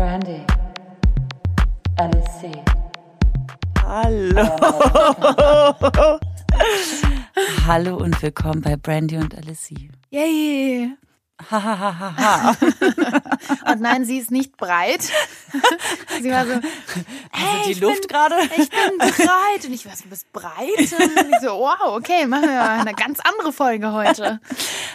Brandy. LSC. Hallo. Hallo und willkommen bei Brandy und Alicie. Yay! Hahaha. Und nein, sie ist nicht breit. sie war so, hey, also die ich Luft bin, gerade? Ich bin breit. Und ich war so, du bist breit? Und ich so, wow, okay, machen wir eine ganz andere Folge heute.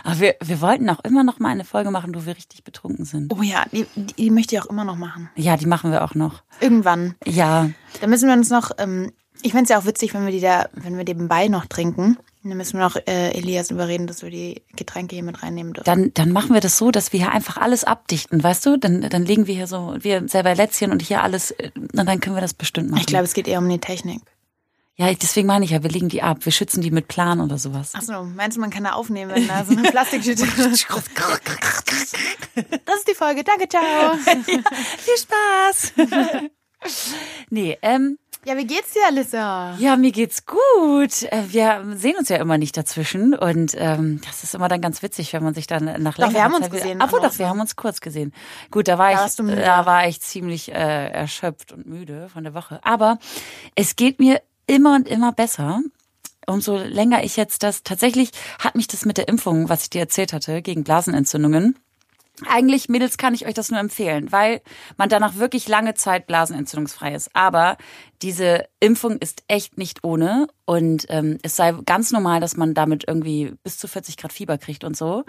Aber wir, wir wollten auch immer noch mal eine Folge machen, wo wir richtig betrunken sind. Oh ja, die, die möchte ich auch immer noch machen. Ja, die machen wir auch noch. Irgendwann. Ja. Da müssen wir uns noch, ähm, ich fände es ja auch witzig, wenn wir die da, wenn wir nebenbei noch trinken. Dann müssen wir noch äh, Elias überreden, dass wir die Getränke hier mit reinnehmen dürfen. Dann, dann machen wir das so, dass wir hier einfach alles abdichten, weißt du? Dann, dann legen wir hier so, wir selber Lätzchen und hier alles, äh, und dann können wir das bestimmt machen. ich glaube, es geht eher um die Technik. Ja, deswegen meine ich ja, wir legen die ab. Wir schützen die mit Plan oder sowas. Achso, meinst du, man kann da aufnehmen, wenn da so eine Plastiktüte Das ist die Folge. Danke, ciao. Viel Spaß! nee, ähm, Ja, wie geht's dir, Alissa? Ja, mir geht's gut. Äh, Wir sehen uns ja immer nicht dazwischen und ähm, das ist immer dann ganz witzig, wenn man sich dann nach Doch, wir haben uns Zeit gesehen, Obwohl, aber doch, wir haben uns kurz gesehen. Gut, da war Da ich, da war ich ziemlich äh, erschöpft und müde von der Woche. Aber es geht mir immer und immer besser. Umso länger ich jetzt das tatsächlich hat mich das mit der Impfung, was ich dir erzählt hatte, gegen Blasenentzündungen. Eigentlich, Mädels, kann ich euch das nur empfehlen, weil man danach wirklich lange Zeit blasenentzündungsfrei ist. Aber diese Impfung ist echt nicht ohne und ähm, es sei ganz normal, dass man damit irgendwie bis zu 40 Grad Fieber kriegt und so.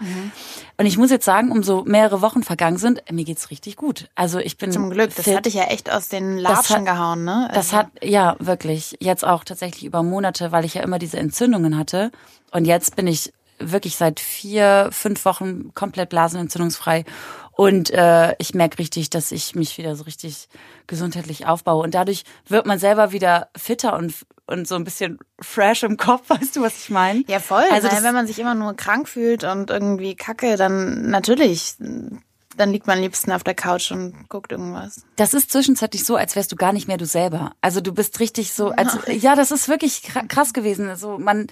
Und ich muss jetzt sagen, umso mehrere Wochen vergangen sind, mir geht's richtig gut. Also ich bin Zum Glück, das fit. hatte ich ja echt aus den Das Latschen gehauen, ne? Das Also- hat, ja, wirklich. Jetzt auch tatsächlich über Monate, weil ich ja immer diese Entzündungen hatte. Und jetzt bin ich wirklich seit vier, fünf Wochen komplett blasenentzündungsfrei. Und äh, ich merke richtig, dass ich mich wieder so richtig gesundheitlich aufbaue. Und dadurch wird man selber wieder fitter und, und so ein bisschen fresh im Kopf. Weißt du, was ich meine? Ja, voll. Also weil wenn man sich immer nur krank fühlt und irgendwie kacke, dann natürlich, dann liegt man am liebsten auf der Couch und guckt irgendwas. das ist zwischenzeitlich so, als wärst du gar nicht mehr du selber. Also du bist richtig so, als ja, das ist wirklich kra- krass gewesen. Also man,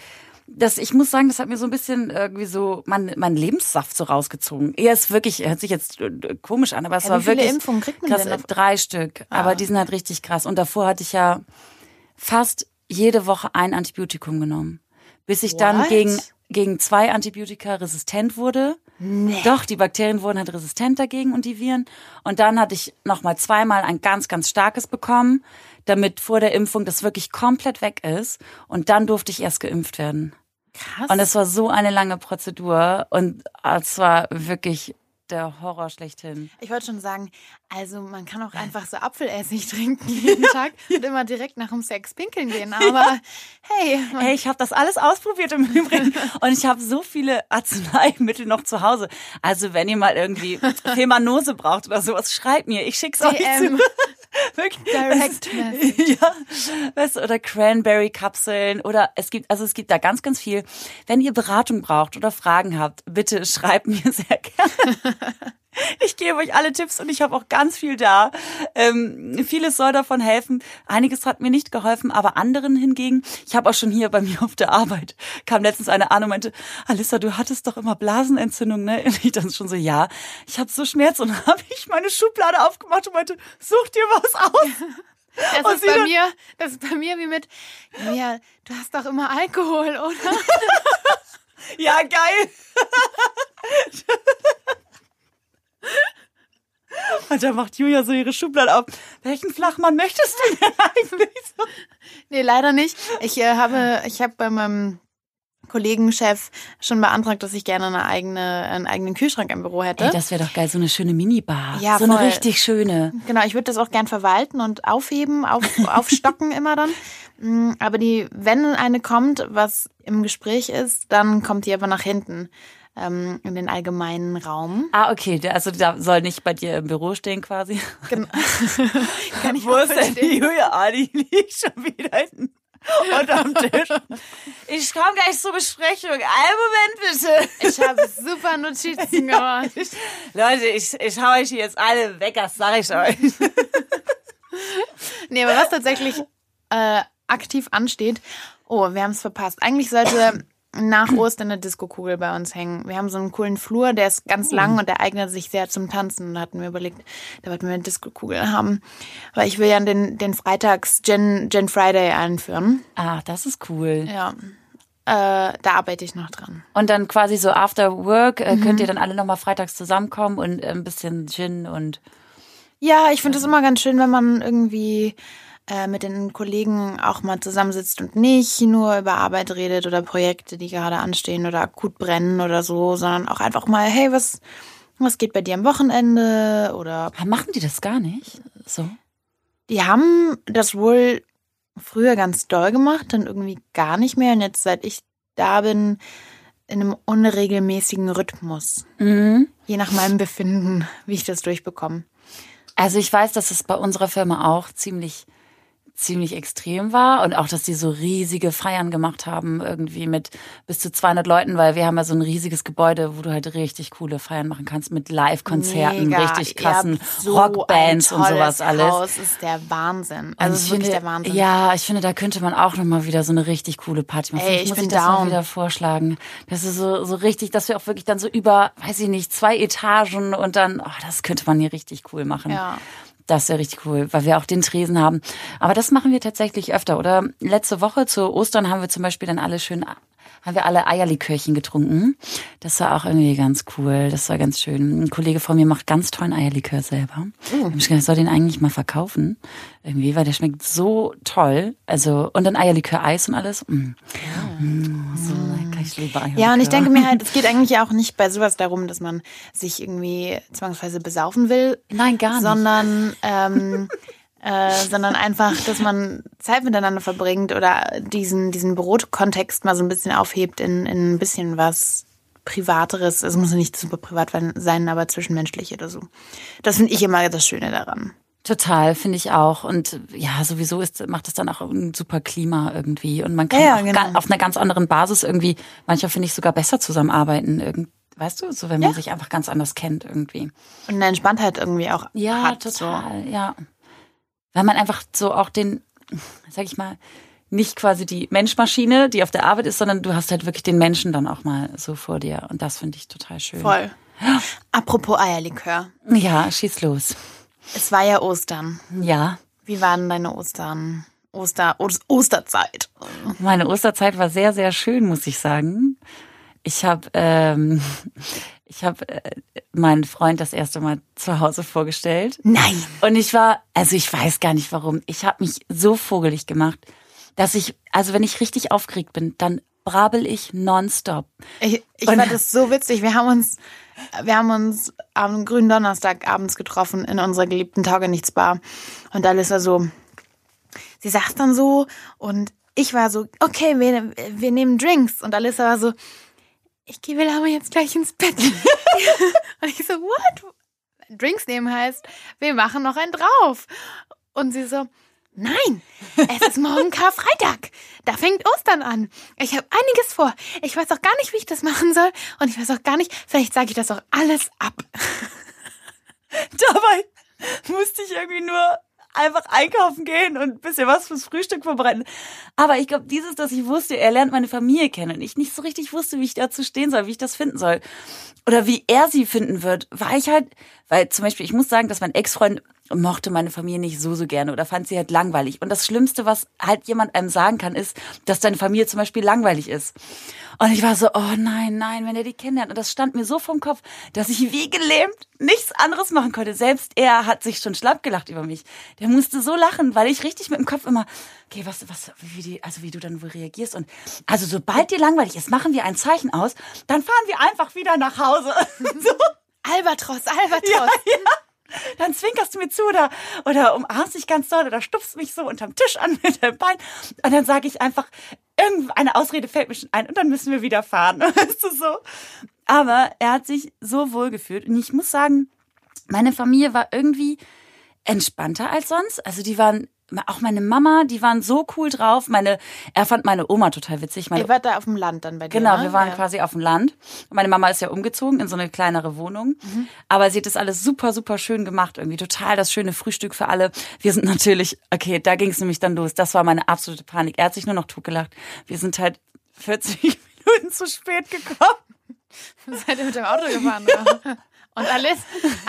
das, ich muss sagen, das hat mir so ein bisschen irgendwie so mein, mein Lebenssaft so rausgezogen. Er ist wirklich, hört sich jetzt äh, komisch an, aber es Ja, war wie viele wirklich Impfungen kriegt man krass, denn auf- drei Stück. Aber die sind halt richtig krass. Und davor hatte ich ja fast jede Woche ein Antibiotikum genommen, bis ich dann What? gegen gegen zwei Antibiotika resistent wurde. Nee. Doch, die Bakterien wurden halt resistent dagegen und die Viren. Und dann hatte ich nochmal zweimal ein ganz, ganz starkes bekommen, damit vor der Impfung das wirklich komplett weg ist. Und dann durfte ich erst geimpft werden. Krass. Und es war so eine lange Prozedur und es war wirklich der Horror schlechthin. ich wollte schon sagen, also man kann auch einfach so Apfelessig trinken jeden Tag und immer direkt nach dem Sex pinkeln gehen. Aber hey, Hey, ich habe das alles ausprobiert im Übrigen und ich habe so viele Arzneimittel noch zu Hause. Also wenn ihr mal irgendwie Femanose braucht oder sowas, schreibt mir. Ich schick's euch DM. zu. Wirklich. Direct Das ist- Ja, weißt du, oder Cranberry-Kapseln oder es gibt, also es gibt da ganz, ganz viel. Wenn ihr Beratung braucht oder Fragen habt, bitte schreibt mir sehr gerne. Ich gebe euch alle Tipps und ich habe auch ganz viel da. Ähm, vieles soll davon helfen. Einiges hat mir nicht geholfen, aber anderen hingegen. Ich habe auch schon hier bei mir auf der Arbeit kam letztens eine an und meinte, Alissa, du hattest doch immer Blasenentzündung, ne? Und ich dann schon so, ja. Ich habe so Schmerz und habe ich meine Schublade aufgemacht und meinte, such dir was aus. das und ist bei mir, das ist bei mir wie mit, ja, du hast doch immer Alkohol, oder? Ja, geil. Und da macht Julia so ihre Schublade auf. Welchen Flachmann möchtest du denn eigentlich? So. Nee, leider nicht. Ich äh, habe, ich habe bei meinem Kollegenchef schon beantragt, dass ich gerne eine eigene, einen eigenen Kühlschrank im Büro hätte. Ey, das wäre doch geil, so eine schöne Minibar. Ja, so eine voll. richtig schöne. Genau, ich würde das auch gern verwalten und aufheben, auf, aufstocken immer dann. Mm, Aber die, wenn eine kommt, was im Gespräch ist, dann kommt die aber nach hinten ähm, in den allgemeinen Raum. Ah, okay, also da soll nicht bei dir im Büro stehen quasi. Genau. Kann ich Wo ist denn die. Julia? Ah, die liegt schon wieder hinten unterm Tisch. Ich komme gleich zur Besprechung. Einen Moment bitte. Ich habe super Notizen gemacht. Leute, ich, ich hau euch jetzt alle weg, das sag ich euch. Nee, aber was tatsächlich äh, aktiv ansteht, oh, wir haben es verpasst. Eigentlich sollte nach Ostern eine Diskokugel bei uns hängen. Wir haben so einen coolen Flur, der ist ganz lang und der eignet sich sehr zum Tanzen. Da hatten wir überlegt, da wollten wir eine Diskokugel haben. Aber ich will ja den, den Freitags Gen, Gen Friday einführen. Ah, das ist cool. Ja. Äh, da arbeite ich noch dran. Und dann quasi so after work äh, könnt ihr dann alle nochmal freitags zusammenkommen und äh, ein bisschen Gin und Ja, ich finde es immer ganz schön, wenn man irgendwie äh, mit den Kollegen auch mal zusammensitzt und nicht nur über Arbeit redet oder Projekte, die gerade anstehen oder akut brennen oder so, sondern auch einfach mal, hey, was, was geht bei dir am Wochenende? Oder machen die das gar nicht? So. die haben das wohl früher ganz doll gemacht, dann irgendwie gar nicht mehr. Und jetzt, seit ich da bin, in einem unregelmäßigen Rhythmus. Mhm. Je nach meinem Befinden, wie ich das durchbekomme. Also ich weiß, dass es bei unserer Firma auch ziemlich ziemlich extrem war und auch, dass die so riesige Feiern gemacht haben, irgendwie mit bis zu 200 Leuten, weil wir haben ja so ein riesiges Gebäude, wo du halt richtig coole Feiern machen kannst mit Live-Konzerten, richtig krassen so Rockbands und sowas alles. Haus ist der Wahnsinn. Also ist wirklich finde, der Wahnsinn. Ja, ich finde, da könnte man auch nochmal wieder so eine richtig coole Party machen. Ey, ich muss bin ich das mal down. wieder vorschlagen. Das ist so, so richtig, dass wir auch wirklich dann so über, weiß ich nicht, zwei Etagen und dann, oh, das könnte man hier richtig cool machen. Ja. Das wäre richtig cool, weil wir auch den Tresen haben. Aber das machen wir tatsächlich öfter. Oder letzte Woche zu Ostern haben wir zum Beispiel dann alle schön, haben wir alle Eierlikörchen getrunken. Das war auch irgendwie ganz cool. Das war ganz schön. Ein Kollege von mir macht ganz tollen Eierlikör selber. Oh. Ich gedacht, ich soll den eigentlich mal verkaufen. Irgendwie, weil der schmeckt so toll. Also, und dann Eierlikör-Eis und alles. Mm. Mm, so lecker. Ich liebe Eierlikör. Ja, und ich denke mir halt, es geht eigentlich auch nicht bei sowas darum, dass man sich irgendwie zwangsweise besaufen will. Nein, gar nicht. Sondern, ähm, äh, sondern einfach, dass man Zeit miteinander verbringt oder diesen, diesen Brotkontext mal so ein bisschen aufhebt in, in ein bisschen was Privateres. Es muss nicht super privat sein, aber zwischenmenschlich oder so. Das finde ich immer das Schöne daran. Total, finde ich auch. Und ja, sowieso ist, macht es dann auch ein super Klima irgendwie. Und man kann Ja, genau. auf einer ganz anderen Basis irgendwie, manchmal finde ich sogar besser zusammenarbeiten. Irgend, weißt du, so wenn man Ja. sich einfach ganz anders kennt irgendwie. Und eine Entspanntheit irgendwie auch Ja, hat. total, ja. Weil man einfach so auch den, sag ich mal, nicht quasi die Menschmaschine, die auf der Arbeit ist, sondern du hast halt wirklich den Menschen dann auch mal so vor dir. Und das finde ich total schön. Voll. Apropos Eierlikör. Ja, schieß los. Es war ja Ostern. Ja. Wie waren deine Ostern? Oster, Os- Osterzeit. Meine Osterzeit war sehr, sehr schön, muss ich sagen. Ich habe ähm, ich habe äh, meinen Freund das erste Mal zu Hause vorgestellt. Nein. Und ich war, also ich weiß gar nicht warum, ich habe mich so vogelig gemacht, dass ich, also wenn ich richtig aufgeregt bin, dann brabbel ich nonstop. Ich, ich Und- fand das so witzig. Wir haben uns, wir haben uns am grünen Donnerstag abends getroffen in unserer geliebten Taugenichts-Bar. Und Alissa so, sie saß dann so und ich war so, okay, wir, wir nehmen Drinks. Und Alissa war so, ich gehe will aber jetzt gleich ins Bett. und ich so, what? Drinks nehmen heißt, wir machen noch einen drauf. Und sie so, nein, es ist morgen Karfreitag. Da fängt Ostern an. Ich habe einiges vor. Ich weiß auch gar nicht, wie ich das machen soll. Und ich weiß auch gar nicht, vielleicht sage ich das auch alles ab. Dabei musste ich irgendwie nur einfach einkaufen gehen und ein bisschen was fürs Frühstück vorbereiten. Aber ich glaube, dieses, dass ich wusste, er lernt meine Familie kennen und ich nicht so richtig wusste, wie ich dazu stehen soll, wie ich das finden soll. Oder wie er sie finden wird, war ich halt, weil zum Beispiel, ich muss sagen, dass mein Ex-Freund mochte meine Familie nicht so, so gerne oder fand sie halt langweilig. Und das Schlimmste, was halt jemand einem sagen kann, ist, dass deine Familie zum Beispiel langweilig ist. Und ich war so, oh nein, nein, wenn er die kennenlernt. Und das stand mir so vom Kopf, dass ich wie gelähmt nichts anderes machen konnte. Selbst er hat sich schon schlapp gelacht über mich. Der musste so lachen, weil ich richtig mit dem Kopf immer, okay, was, was, wie die, also wie du dann wohl reagierst. Und also sobald dir langweilig ist, machen wir ein Zeichen aus, dann fahren wir einfach wieder nach Hause. so. Albatros, Albatros. Ja, ja. Dann zwinkerst du mir zu oder, oder umarmst mich ganz doll oder stupst mich so unterm Tisch an mit dem Bein. Und dann sage ich einfach, irgendeine Ausrede fällt mir schon ein und dann müssen wir wieder fahren. Weißt du so? Aber er hat sich so wohl gefühlt. Und ich muss sagen, meine Familie war irgendwie entspannter als sonst. Also die waren, auch meine Mama, die waren so cool drauf. Meine, er fand meine Oma total witzig. Meine Ihr wart da auf dem Land dann bei dir, Genau, ne? wir waren ja. quasi auf dem Land. Meine Mama ist ja umgezogen in so eine kleinere Wohnung. Mhm. Aber sie hat das alles super, super schön gemacht. Irgendwie total das schöne Frühstück für alle. Wir sind natürlich, okay, da ging es nämlich dann los. Das war meine absolute Panik. Er hat sich nur noch totgelacht. Wir sind halt 40 Minuten zu spät gekommen. Seid ihr mit dem Auto gefahren? Oder? Und alles.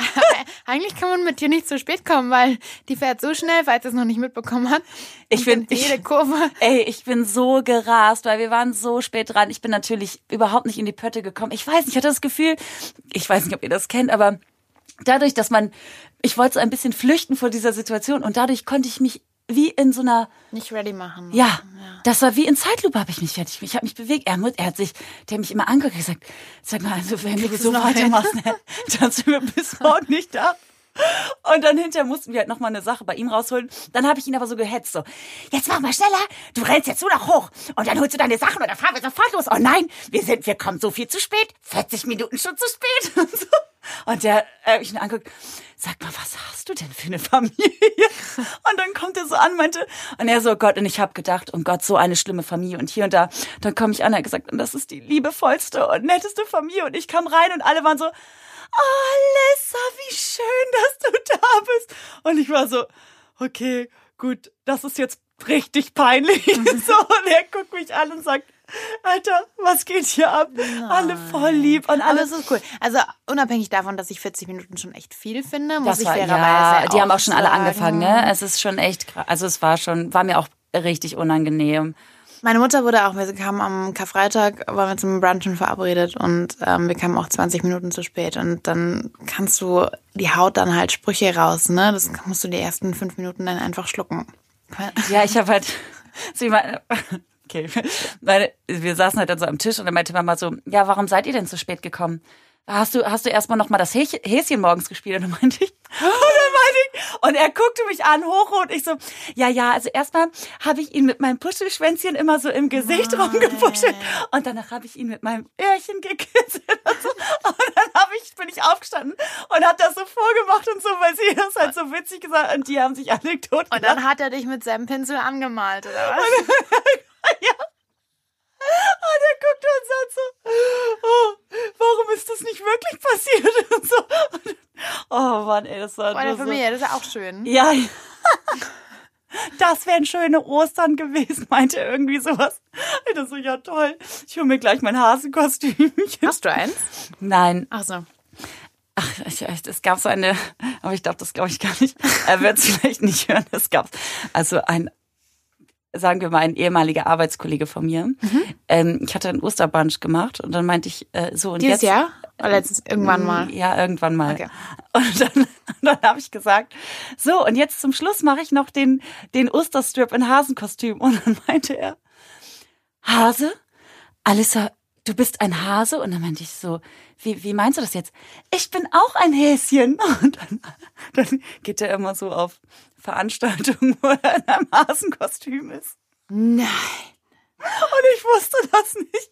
Eigentlich kann man mit dir nicht zu spät kommen, weil die fährt so schnell, falls es noch nicht mitbekommen hat. Ich bin jede Kurve. Ey, ich bin so gerast, weil wir waren so spät dran. Ich bin natürlich überhaupt nicht in die Pötte gekommen. Ich weiß nicht, ich hatte das Gefühl, ich weiß nicht, ob ihr das kennt, aber dadurch, dass man, ich wollte so ein bisschen flüchten vor dieser Situation und dadurch konnte ich mich wie in so einer nicht ready machen. Ja, ja. das war wie in Zeitlupe habe ich mich fertig. Ich habe mich bewegt. Er, er hat sich, der hat mich immer angeguckt gesagt, sag mal, also wenn du so weitermachst, ne, dann sind wir bis morgen nicht da. Und dann hinterher mussten wir halt nochmal eine Sache bei ihm rausholen. Dann habe ich ihn aber so gehetzt, so, jetzt mach mal schneller, du rennst jetzt nur noch hoch und dann holst du deine Sachen und dann fahren wir sofort los. Oh nein, wir sind, wir kommen so viel zu spät, 40 Minuten schon zu spät. Und, so. und der, äh, ich ihn anguckt, sag mal, was hast du denn für eine Familie? Und dann kommt er so an, meinte, und er so, oh Gott, und ich habe gedacht, um Gott, so eine schlimme Familie und hier und da. Dann komme ich an, er hat gesagt, und das ist die liebevollste und netteste Familie. Und ich kam rein und alle waren so, oh, Alessa, wie schön, dass du da bist. Und ich war so, okay, gut, das ist jetzt richtig peinlich. so, und er guckt mich an und sagt, Alter, was geht hier ab? Nein. Alle voll lieb und alles. ist cool. Also unabhängig davon, dass ich 40 Minuten schon echt viel finde, muss das ich war, fairerweise ja, Die haben auch schon alle angefangen, ne? Es ist schon echt, also es war schon, war mir auch richtig unangenehm. Meine Mutter wurde auch, wir kamen am Karfreitag, waren wir zum Brunchen verabredet und ähm, wir kamen auch 20 Minuten zu spät. Und dann kannst du, die Haut dann halt Sprüche raus, ne? Das musst du die ersten fünf Minuten dann einfach schlucken. Ja, ich habe halt, sie meine, okay, meine, wir saßen halt dann so am Tisch und dann meinte Mama so, ja, warum seid ihr denn zu spät gekommen? hast du, hast du erstmal noch mal das Häschen morgens gespielt? Und dann meinte ich, und dann meinte ich, und er guckte mich an, hochrot. Ich so, ja, ja, also erstmal habe ich ihn mit meinem Puschelschwänzchen immer so im Gesicht Nein. rumgepuschelt. Und danach habe ich ihn mit meinem Öhrchen gekisselt und so. Und dann hab ich, bin ich aufgestanden und hat das so vorgemacht und so, weil sie das halt so witzig gesagt und die haben sich alle tot Und dann hat er dich mit seinem Pinsel angemalt, oder was? Ja. Und er guckte uns an so, oh, warum ist das nicht wirklich passiert? Und so. oh Mann, ey, das war Familie, so. das ist ja auch schön. Ja. Das wären schöne Ostern gewesen, meinte er irgendwie sowas. Ich dachte so, ja toll. Ich hole mir gleich mein Hasenkostüm. Hast du eins? Nein. Ach so. Ach, es gab so eine, aber ich glaube, das glaube ich gar nicht. Er wird es vielleicht nicht hören. Es gab also ein sagen wir mal, ein ehemaliger Arbeitskollege von mir. Mhm. Ähm, ich hatte einen Osterbrunch gemacht und dann meinte ich äh, so und Dieses jetzt. Jahr? Oder letztes, irgendwann mm, mal? Ja, irgendwann mal. Okay. Und dann, dann habe ich gesagt, so und jetzt zum Schluss mache ich noch den, den Osterstrip in Hasenkostüm. Und dann meinte er, Hase? Alissa, du bist ein Hase? Und dann meinte ich so, wie, wie meinst du das jetzt? Ich bin auch ein Häschen. Und dann, dann geht er immer so auf Veranstaltung, wo er in einem Hasenkostüm ist. Nein. Und ich wusste das nicht.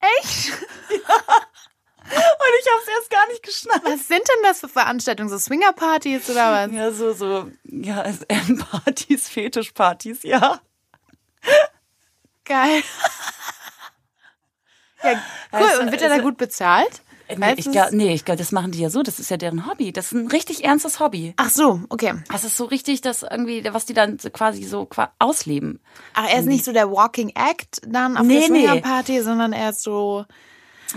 Echt? Ja. Und ich habe es erst gar nicht geschnallt. Was sind denn das für Veranstaltungen? So Swingerpartys oder was? Ja, so, so, ja, SM-Partys, Fetischpartys, ja. Geil. Ja, cool. Also, Und wird er da gut bezahlt? Nee, ich glaube, nee, ich glaube, das machen die ja so. Das ist ja deren Hobby. Das ist ein richtig ernstes Hobby. Ach so, okay. Das ist so richtig, das irgendwie, was die dann quasi so ausleben. Ach, er ist nicht so der Walking Act dann auf nee, der Party, nee. sondern er ist so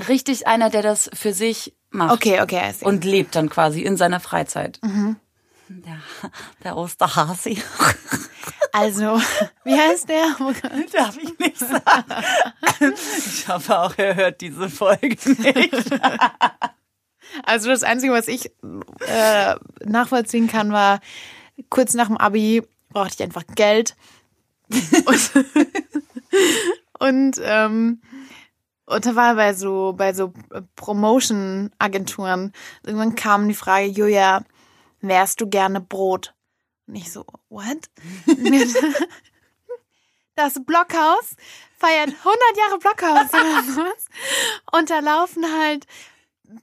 richtig einer, der das für sich macht. Okay, okay. Und lebt dann quasi in seiner Freizeit. Mhm. Der, der Osterhasi. Also, wie heißt der? Darf ich nicht sagen. Ich hoffe auch, er hört diese Folge nicht. Also das Einzige, was ich äh, nachvollziehen kann, war, kurz nach dem Abi brauchte ich einfach Geld. Und, und, ähm, und da war bei so, bei so Promotion-Agenturen, irgendwann kam die Frage, Julia, wärst du gerne Brot? Und ich so, what? das Blockhaus feiert 100 Jahre Blockhaus und da laufen halt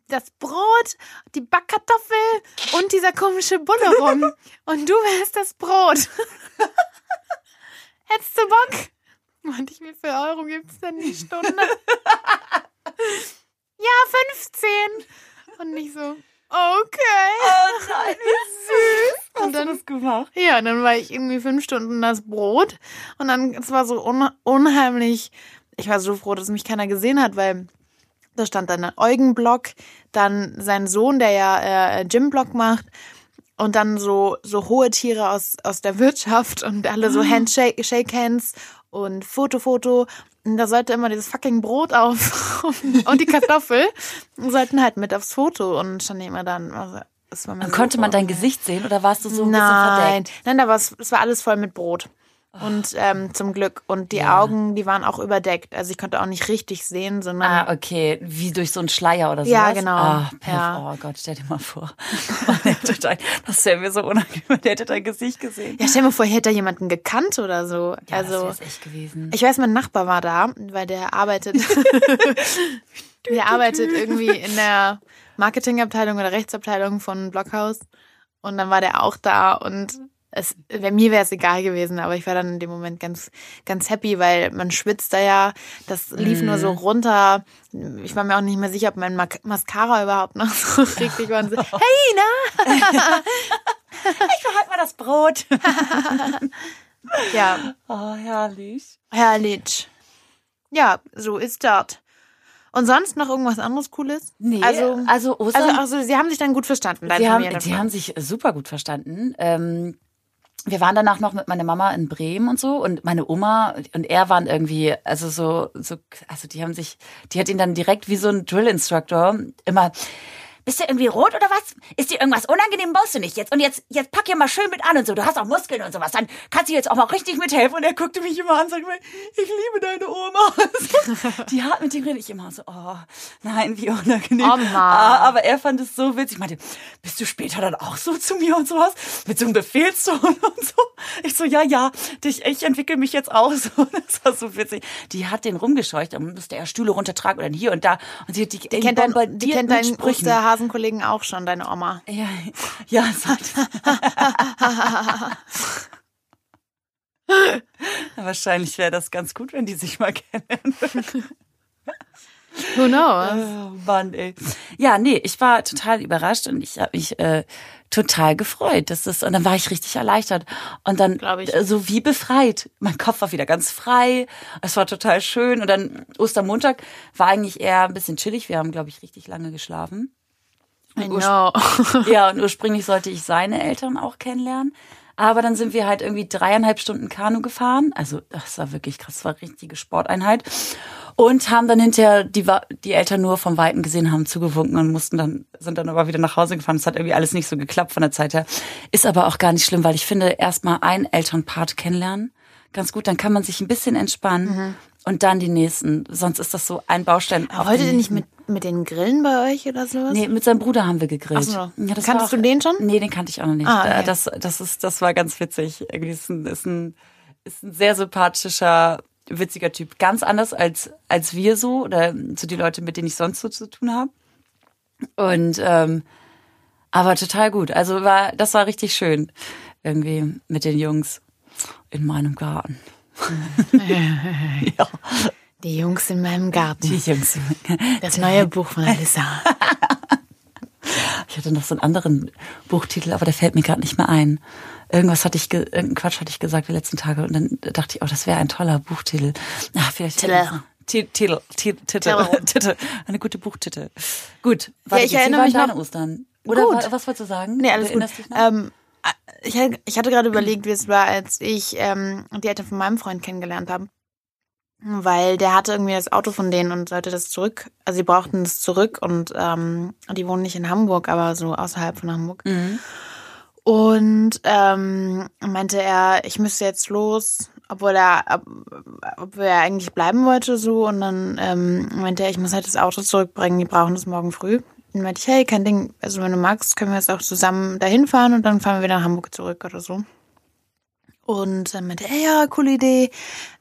das Brot, die Backkartoffel und dieser komische Bulle rum. Und du wärst das Brot. Hättest du Bock? Meinte ich, wie viel Euro gibt's denn die Stunde? ja, 15. Und nicht so, okay. Oh nein, wie süß. Und dann das gemacht? Ja, dann war ich irgendwie fünf Stunden das Brot und dann, es war so un unheimlich, ich war so froh, dass mich keiner gesehen hat, weil da stand dann ein Eugenblock, dann sein Sohn, der ja äh, Gymblock macht und dann so, so hohe Tiere aus, aus der Wirtschaft und alle so Handshake, Shake Hands und Foto, Foto. Da sollte immer dieses fucking Brot auf und die Kartoffel sollten halt mit aufs Foto und stand immer dann. Also, es war Und so konnte man dein. Gesicht sehen oder warst du so ein bisschen Nein, verdeckt? nein, da war es war alles voll mit Brot. Und ähm, zum Glück. Und die Ja. Augen, die waren auch überdeckt. Also ich konnte auch nicht richtig sehen, sondern Ah, okay. Wie durch so einen Schleier oder so. Ja, genau. Ah, perf- Ja. Oh Gott, stell dir mal vor. Dein, das wäre mir so unangenehm, der hätte dein Gesicht gesehen. ja, stell dir mal vor, hier hätte jemanden gekannt oder so. Ja, also das echt gewesen. ich weiß, mein Nachbar war da, weil der arbeitet. der arbeitet irgendwie in der Marketingabteilung oder Rechtsabteilung von Blockhaus. Und dann war der auch da und es, bei mir wäre es egal gewesen, aber ich war dann in dem Moment ganz, ganz happy, weil man schwitzt da ja. Das lief nur so runter. Ich war mir auch nicht mehr sicher, ob mein Mak Mascara überhaupt noch so richtig war. So, hey, na? ich behalte mal das Brot. Ja, Oh, herrlich. herrlich. Ja, so ist das. Und sonst noch irgendwas anderes Cooles? Nee, Also, also also, also sie haben sich dann gut verstanden. die, haben, davon. haben sich super gut verstanden. Ähm, wir waren danach noch mit meiner Mama in Bremen und so und meine Oma und er waren irgendwie, also so, so, also die haben sich, die hat ihn dann direkt wie so ein Drill-Instructor immer, bist du irgendwie rot oder was? Ist dir irgendwas unangenehm? Brauchst du nicht jetzt? Und jetzt, jetzt pack hier mal schön mit an und so. Du hast auch Muskeln und sowas. Dann kannst du jetzt auch mal richtig mithelfen. Und er guckte mich immer an und sagte, mir, ich liebe deine Oma. So, die hat mit dem rede ich immer so, oh, nein, wie unangenehm. Oh Mann. Aber er fand es so witzig. Ich meinte, bist du später dann auch so zu mir und sowas? Mit so einem Befehlston und so? Ich so, ja, ja, dich, ich entwickle mich jetzt auch so. Das war so witzig. Die hat den rumgescheucht, dann musste er Stühle runtertragen oder hier und da. Und sie hat die, Die kennt, dein, die kennt deinen Sprüchen. Osterhasenkollegen auch schon, deine Oma. Ja, ja, sagt. Wahrscheinlich wäre das ganz gut, wenn die sich mal kennenlernen. Who knows? Oh Mann, ey. Ja, nee, ich war total überrascht und ich habe mich äh, total gefreut. Das ist, und dann war ich richtig erleichtert. Und dann äh, so wie befreit. Mein Kopf war wieder ganz frei. Es war total schön. Und dann Ostermontag war eigentlich eher ein bisschen chillig. Wir haben, glaube ich, richtig lange geschlafen. I know. Ja, und ursprünglich sollte ich seine Eltern auch kennenlernen. Aber dann sind wir halt irgendwie dreieinhalb Stunden Kanu gefahren. Also, das war wirklich krass, das war eine richtige Sporteinheit. Und haben dann hinterher die, die Eltern nur vom Weiten gesehen, haben zugewunken und mussten dann, sind dann aber wieder nach Hause gefahren. Das hat irgendwie alles nicht so geklappt von der Zeit her. Ist aber auch gar nicht schlimm, weil ich finde, erstmal ein Elternpart kennenlernen. Ganz gut, dann kann man sich ein bisschen entspannen. Und dann die nächsten. Sonst ist das so ein Baustein. den ihr nicht mit, mit den Grillen bei euch oder sowas? Nee, mit seinem Bruder haben wir gegrillt. So. Ja, Kanntest war du den schon? Nee, den kannte ich auch noch nicht. Ah, okay. das, das, ist, das war ganz witzig. Irgendwie ist ein, ist ein, ist ein sehr sympathischer, witziger Typ. Ganz anders als, als wir so oder so die Leute, mit denen ich sonst so zu tun habe. Und ähm, aber total gut. Also war, das war richtig schön. Irgendwie mit den Jungs in meinem Garten. ja, Die Jungs in meinem Garten. die Jungs. Das neue Buch von Alissa. Ich hatte noch so einen anderen Buchtitel, aber der fällt mir gerade nicht mehr ein. Irgendwas hatte ich, ge irgendeinen Quatsch hatte ich gesagt die letzten Tage und dann dachte ich, oh, das wäre ein toller Buchtitel. Ach, vielleicht Titel. Ti- Titel, Ti- Titel, Titel. Titel, eine gute Buchtitel. Gut, warte, ich jetzt, wie erinnere mich noch- Ostern? Oder Gut. wa- was wolltest du sagen? Nee, alles gut. Ähm, ich, ich hatte gerade überlegt, wie es war, als ich ähm, die Eltern von meinem Freund kennengelernt habe. Weil der hatte irgendwie das Auto von denen und sollte das zurück. Also sie brauchten es zurück und ähm, die wohnen nicht in Hamburg, aber so außerhalb von Hamburg. Mhm. Und ähm, meinte er, ich müsste jetzt los, obwohl er, ob, obwohl er eigentlich bleiben wollte so. Und dann ähm, meinte er, ich muss halt das Auto zurückbringen, die brauchen das morgen früh. Dann meinte ich, hey, kein Ding, also wenn du magst, können wir jetzt auch zusammen dahin fahren und dann fahren wir wieder nach Hamburg zurück oder so. Und dann meinte er, ja, coole Idee.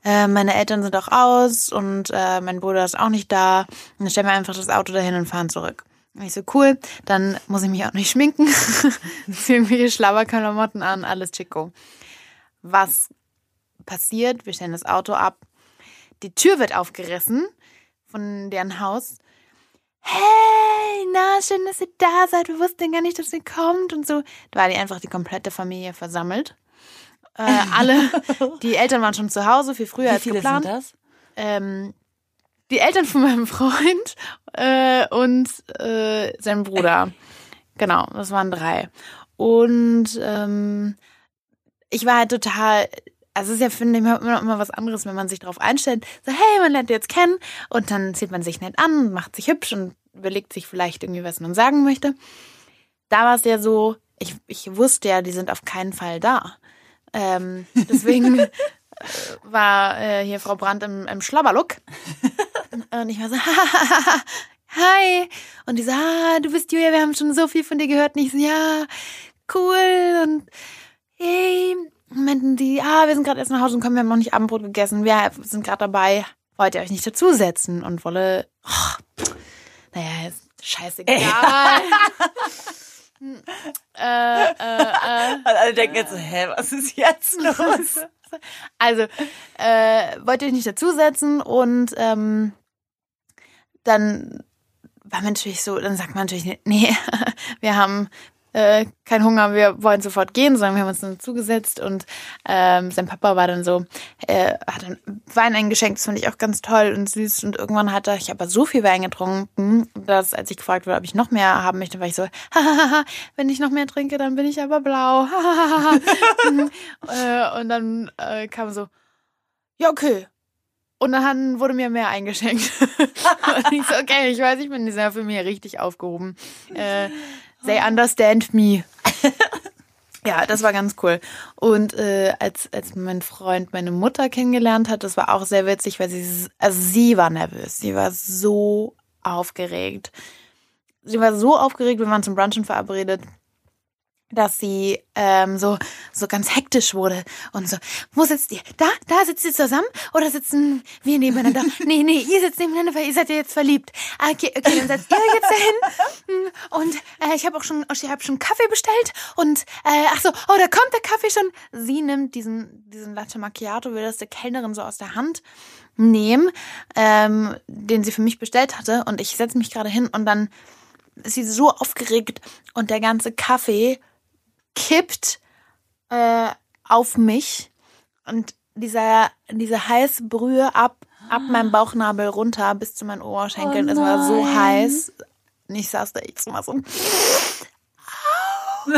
Äh, meine Eltern sind auch aus und äh, mein Bruder ist auch nicht da. Und dann stellen wir einfach das Auto dahin und fahren zurück. Und ich so, cool, dann muss ich mich auch nicht schminken. Zieh irgendwelche Schlabberklamotten an, alles chico. Was passiert? Wir stellen das Auto ab. Die Tür wird aufgerissen von deren Haus. hey, na, schön, dass ihr da seid. Wir wussten gar nicht, dass ihr kommt und so. Da war die einfach die komplette Familie versammelt. Äh, alle, die Eltern waren schon zu Hause, viel früher Wie als viele geplant. sind das? Ähm, die Eltern von meinem Freund äh, und äh, sein Bruder. Genau, das waren drei. Und ähm, ich war halt total, also es ist ja, finde ich, immer, immer was anderes, wenn man sich darauf einstellt, so, hey, man lernt jetzt kennen und dann zieht man sich nett an macht sich hübsch und überlegt sich vielleicht irgendwie, was man sagen möchte. Da war es ja so, ich, ich wusste ja, die sind auf keinen Fall da. Ähm, deswegen äh, war äh, hier Frau Brandt im, im Schlabberlook. Und ich war so, hi. Und die so, ah, du bist Julia, wir haben schon so viel von dir gehört. Und ich so, ja, cool. Und hey, meinten die, ah, wir sind gerade erst nach Hause und kommen, wir haben noch nicht Abendbrot gegessen. Wir sind gerade dabei. Wollt ihr euch nicht dazusetzen? Und wolle, oh, naja, scheißegal. äh, äh, äh. Und alle denken jetzt so, hä, was ist jetzt los? Also, äh, wollte ich nicht dazusetzen und ähm, dann war man natürlich so, dann sagt man natürlich, nee, wir haben äh, keinen Hunger, wir wollen sofort gehen, sondern wir haben uns dann zugesetzt und ähm, sein Papa war dann so, äh, hat dann Wein eingeschenkt, das fand ich auch ganz toll und süß und irgendwann hat er, ich aber so viel Wein getrunken, dass als ich gefragt wurde, ob ich noch mehr haben möchte, war ich so, hahaha, wenn ich noch mehr trinke, dann bin ich aber blau, äh, und dann äh, kam so, ja okay, und dann wurde mir mehr eingeschenkt. und ich so, okay, ich weiß, ich bin in dieser Familie richtig aufgehoben. Äh, they understand me. ja, das war ganz cool. Und äh, als, als mein Freund meine Mutter kennengelernt hat, das war auch sehr witzig, weil sie, also sie war nervös. Sie war so aufgeregt. Sie war so aufgeregt, wir waren zum Brunchen verabredet dass sie ähm, so so ganz hektisch wurde und so, wo sitzt ihr? Da, da sitzt ihr zusammen oder sitzen wir nebeneinander? nee, nee, ihr sitzt nebeneinander, weil ihr seid ja jetzt verliebt. Okay, okay, dann setzt ihr jetzt dahin und äh, ich habe auch schon ich habe schon Kaffee bestellt und äh, ach so, oh, da kommt der Kaffee schon. Sie nimmt diesen diesen Latte Macchiato, will das der Kellnerin so aus der Hand nehmen, ähm, den sie für mich bestellt hatte und ich setze mich gerade hin und dann ist sie so aufgeregt und der ganze Kaffee kippt äh, auf mich und dieser, diese heiße Brühe ab, ab meinem Bauchnabel runter bis zu meinen Oberschenkeln. Oh es war so nein. heiß. Und ich saß da echt so mal so. Au. Und,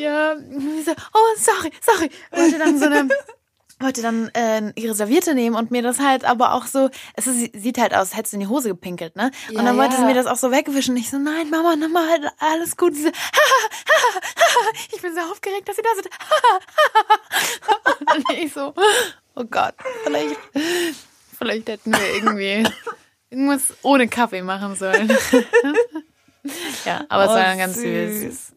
ja, so, oh, sorry, sorry. Wollte dann so eine, wollte dann äh, ihre Serviette nehmen und mir das halt aber auch so, es ist, sieht halt aus, als hättest du in die Hose gepinkelt, ne? Ja, und dann wollte ja. sie mir das auch so wegwischen. Ich so, nein, Mama, nochmal, halt alles gut. Sie so, haha, haha, haha. ich bin so aufgeregt, dass sie da sind. Und ich so, oh Gott, vielleicht, vielleicht hätten wir irgendwie irgendwas ohne Kaffee machen sollen. ja, aber es Oh, war ganz süß.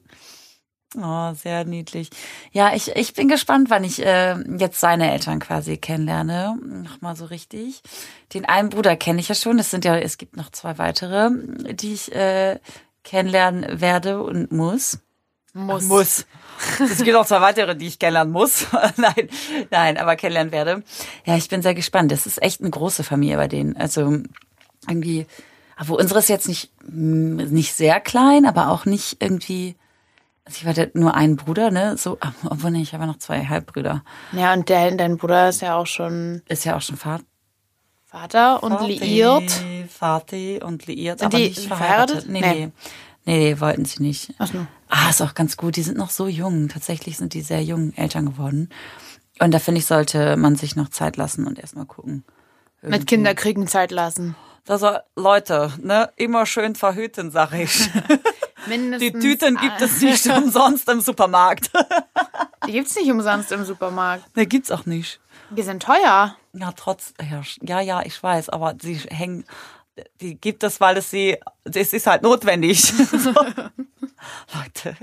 Oh, sehr niedlich. Ja, ich, ich bin gespannt, wann ich äh, jetzt seine Eltern quasi kennenlerne. Nochmal so richtig. Den einen Bruder kenne ich ja schon. Es sind ja, es gibt noch zwei weitere, die ich äh, kennenlernen werde und muss. Muss. Muss. Es gibt auch zwei weitere, die ich kennenlernen muss. nein, nein, aber kennenlernen werde. Ja, ich bin sehr gespannt. Das ist echt eine große Familie bei denen. Also irgendwie, aber unsere ist jetzt nicht, mm, nicht sehr klein, aber auch nicht irgendwie. Also ich hatte nur einen Bruder, ne? So, obwohl nee, ich habe noch zwei Halbbrüder. Ja, und der, dein Bruder ist ja auch schon Ist ja auch schon Vater. Vater und liiert. Vati und liiert, Sind aber die nicht verheiratet. verheiratet? Nee, Nee. nee. Nee, wollten sie nicht. Ach so. Ah, ist auch ganz gut. Die sind noch so jung. Tatsächlich sind die sehr jung Eltern geworden. Und da finde ich, sollte man sich noch Zeit lassen und erstmal gucken. Mit Kinderkriegen Zeit lassen. Also, Leute, ne, immer schön verhüten, sag ich. Die Mindestens. Tüten gibt es nicht umsonst im Supermarkt. Die gibt's nicht umsonst im Supermarkt. Ne, gibt's auch nicht. Die sind teuer. Ja, trotz, ja, ja, ich weiß, aber sie hängen, die gibt es, weil es sie, es ist halt notwendig. Leute.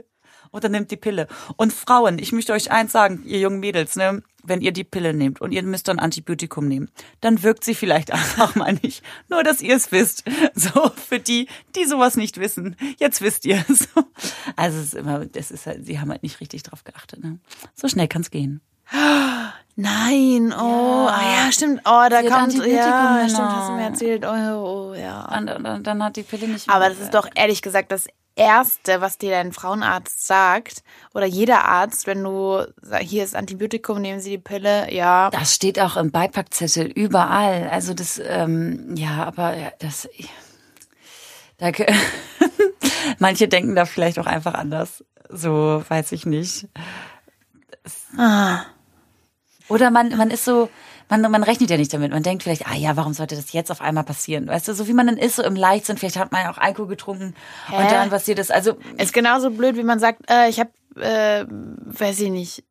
Oder nimmt die Pille. Und Frauen, ich möchte euch eins sagen, ihr jungen Mädels, ne, wenn ihr die Pille nehmt und ihr müsst dann Antibiotikum nehmen, dann wirkt sie vielleicht einfach mal nicht. Nur, dass ihr es wisst. So, für die, die sowas nicht wissen. Jetzt wisst ihr es. Also, es ist immer, das ist halt, sie haben halt nicht richtig drauf geachtet, ne. So schnell kann's gehen. Nein, oh, Ja. ah, ja, stimmt. Oh, da kommt, ja, stimmt, hast du mir erzählt. Oh, oh ja. Und, und, und dann hat die Pille nicht mehr Aber das ist doch ehrlich gesagt das Erste, was dir dein Frauenarzt sagt. Oder jeder Arzt, wenn du, hier ist Antibiotikum, nehmen Sie die Pille. Ja, Das steht auch im Beipackzettel überall. Also das, ähm, ja, aber das, da, ge- manche denken da vielleicht auch einfach anders. So, weiß ich nicht. Ah. Oder man, man ist so, man, man rechnet ja nicht damit. Man denkt vielleicht, ah ja, warum sollte das jetzt auf einmal passieren? Weißt du, so wie man dann ist, so im Leichtsinn, vielleicht hat man ja auch Alkohol getrunken Hä? und dann passiert das. Also, ist genauso blöd, wie man sagt, äh, ich habe, äh, weiß ich nicht,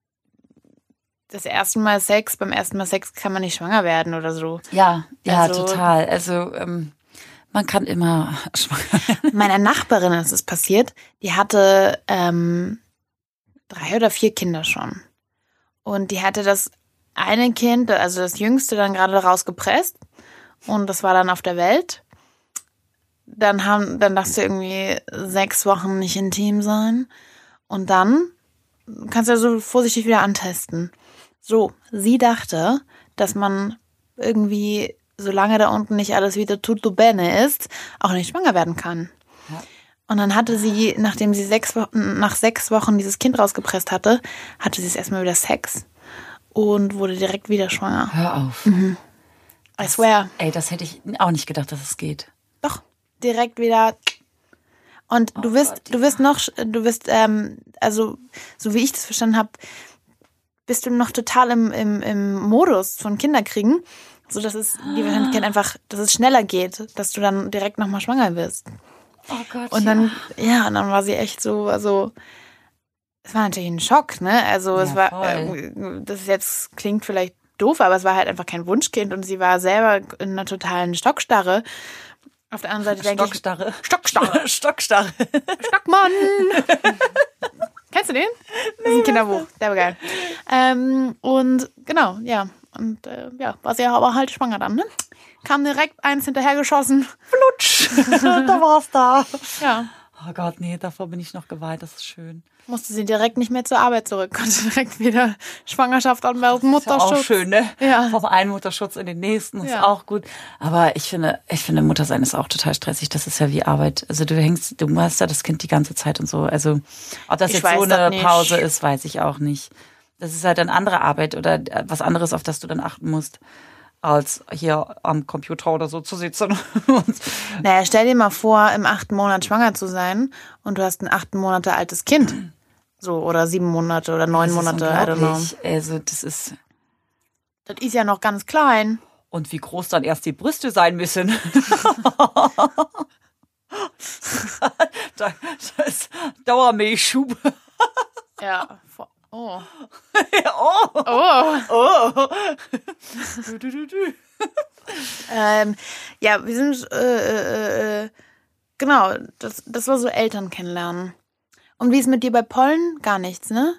das erste Mal Sex, beim ersten Mal Sex kann man nicht schwanger werden oder so. ja, ja, Also- total. Also, ähm, man kann immer schwanger werden. Meiner Nachbarin ist es passiert, die hatte ähm, drei oder vier Kinder schon. Und die hatte das eine Kind, also das jüngste, dann gerade rausgepresst. Und das war dann auf der Welt. Dann haben, dann darfst du irgendwie sechs Wochen nicht intim sein. Und dann kannst du ja so vorsichtig wieder antesten. So, sie dachte, dass man irgendwie, solange da unten nicht alles wieder tutto bene ist, auch nicht schwanger werden kann. Ja. Und dann hatte sie, nachdem sie sechs Wochen, nach sechs Wochen dieses Kind rausgepresst hatte, hatte sie es erstmal wieder Sex und wurde direkt wieder schwanger. Hör auf. I swear. Ey, das hätte ich auch nicht gedacht, dass es geht. Doch, direkt wieder. Und du wirst, Gott, du wirst noch, du wirst, ähm, also, so wie ich das verstanden habe, bist du noch total im, im, im Modus von Kinderkriegen, so dass es die Wahrscheinlichkeit einfach, dass es schneller geht, dass du dann direkt nochmal schwanger wirst. Oh Gott. Und dann, ja, und dann war sie echt so, also, es war natürlich ein Schock, ne? Also, es Ja, war, voll. äh, das jetzt klingt vielleicht doof, aber es war halt einfach kein Wunschkind und sie war selber in einer totalen Stockstarre. Auf der anderen Seite denke ich, Stockstarre. Stockstarre. Stockstarre. Stockmann! Kennst du den? Das ist ein Kinderbuch, der war geil. Ähm, und genau, ja. Und äh, ja, war sie aber halt schwanger dann, ne? Kam direkt eins hinterhergeschossen. Flutsch. da war's da. Ja. Oh Gott, nee, davor bin ich noch geweiht. Das ist schön. Musste sie direkt nicht mehr zur Arbeit zurück, konnte direkt wieder Schwangerschaft anmelden, Ist ja auch Mutterschutz. schön, ne? Ja. Vom einen Mutterschutz in den nächsten ist Ja. auch gut. Aber ich finde, ich finde, Muttersein ist auch total stressig. Das ist ja wie Arbeit. Also du hängst, du hast ja das Kind die ganze Zeit und so. Also ob das Ich jetzt so das eine. Pause ist, weiß ich auch nicht. Das ist halt eine andere Arbeit oder was anderes, auf das du dann achten musst, als hier am Computer oder so zu sitzen. Naja, stell dir mal vor, im achten Monat schwanger zu sein und du hast ein acht Monate altes Kind. So, oder sieben Monate oder neun das ist Monate, I don't know. Also das ist Das ist ja noch ganz klein. und wie groß dann erst die Brüste sein müssen. da, das Dauermilchschub. Ja. vo- Oh. oh, Oh. oh. Du, du, du, du. Ähm, ja, wir sind, äh, äh, äh, genau, das, das war so Eltern kennenlernen. Und wie ist mit dir bei Pollen? Gar nichts, ne?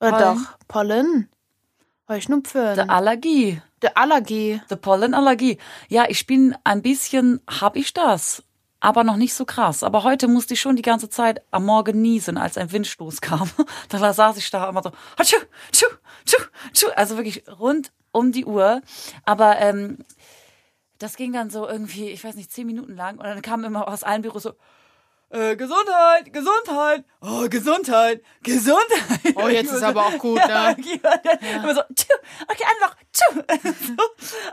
Oder Pollen? doch? Pollen? Heuschnupfen? Die Allergie. Der Allergie. Die Pollenallergie. Ja, ich bin ein bisschen, hab ich das. Aber noch nicht so krass. Aber heute musste ich schon die ganze Zeit am Morgen niesen, als ein Windstoß kam. Da saß ich da immer so, hatschu, tschu, tschu, tschu. also wirklich rund um die Uhr. Aber ähm, das ging dann so irgendwie, ich weiß nicht, zehn Minuten lang. Und dann kam immer aus allen Büros so, äh, Gesundheit, Gesundheit, oh, Gesundheit, Gesundheit. Oh, jetzt ist aber auch gut, ja, ne? Ja, dann Immer so, tschu, okay, einfach, tschu. so.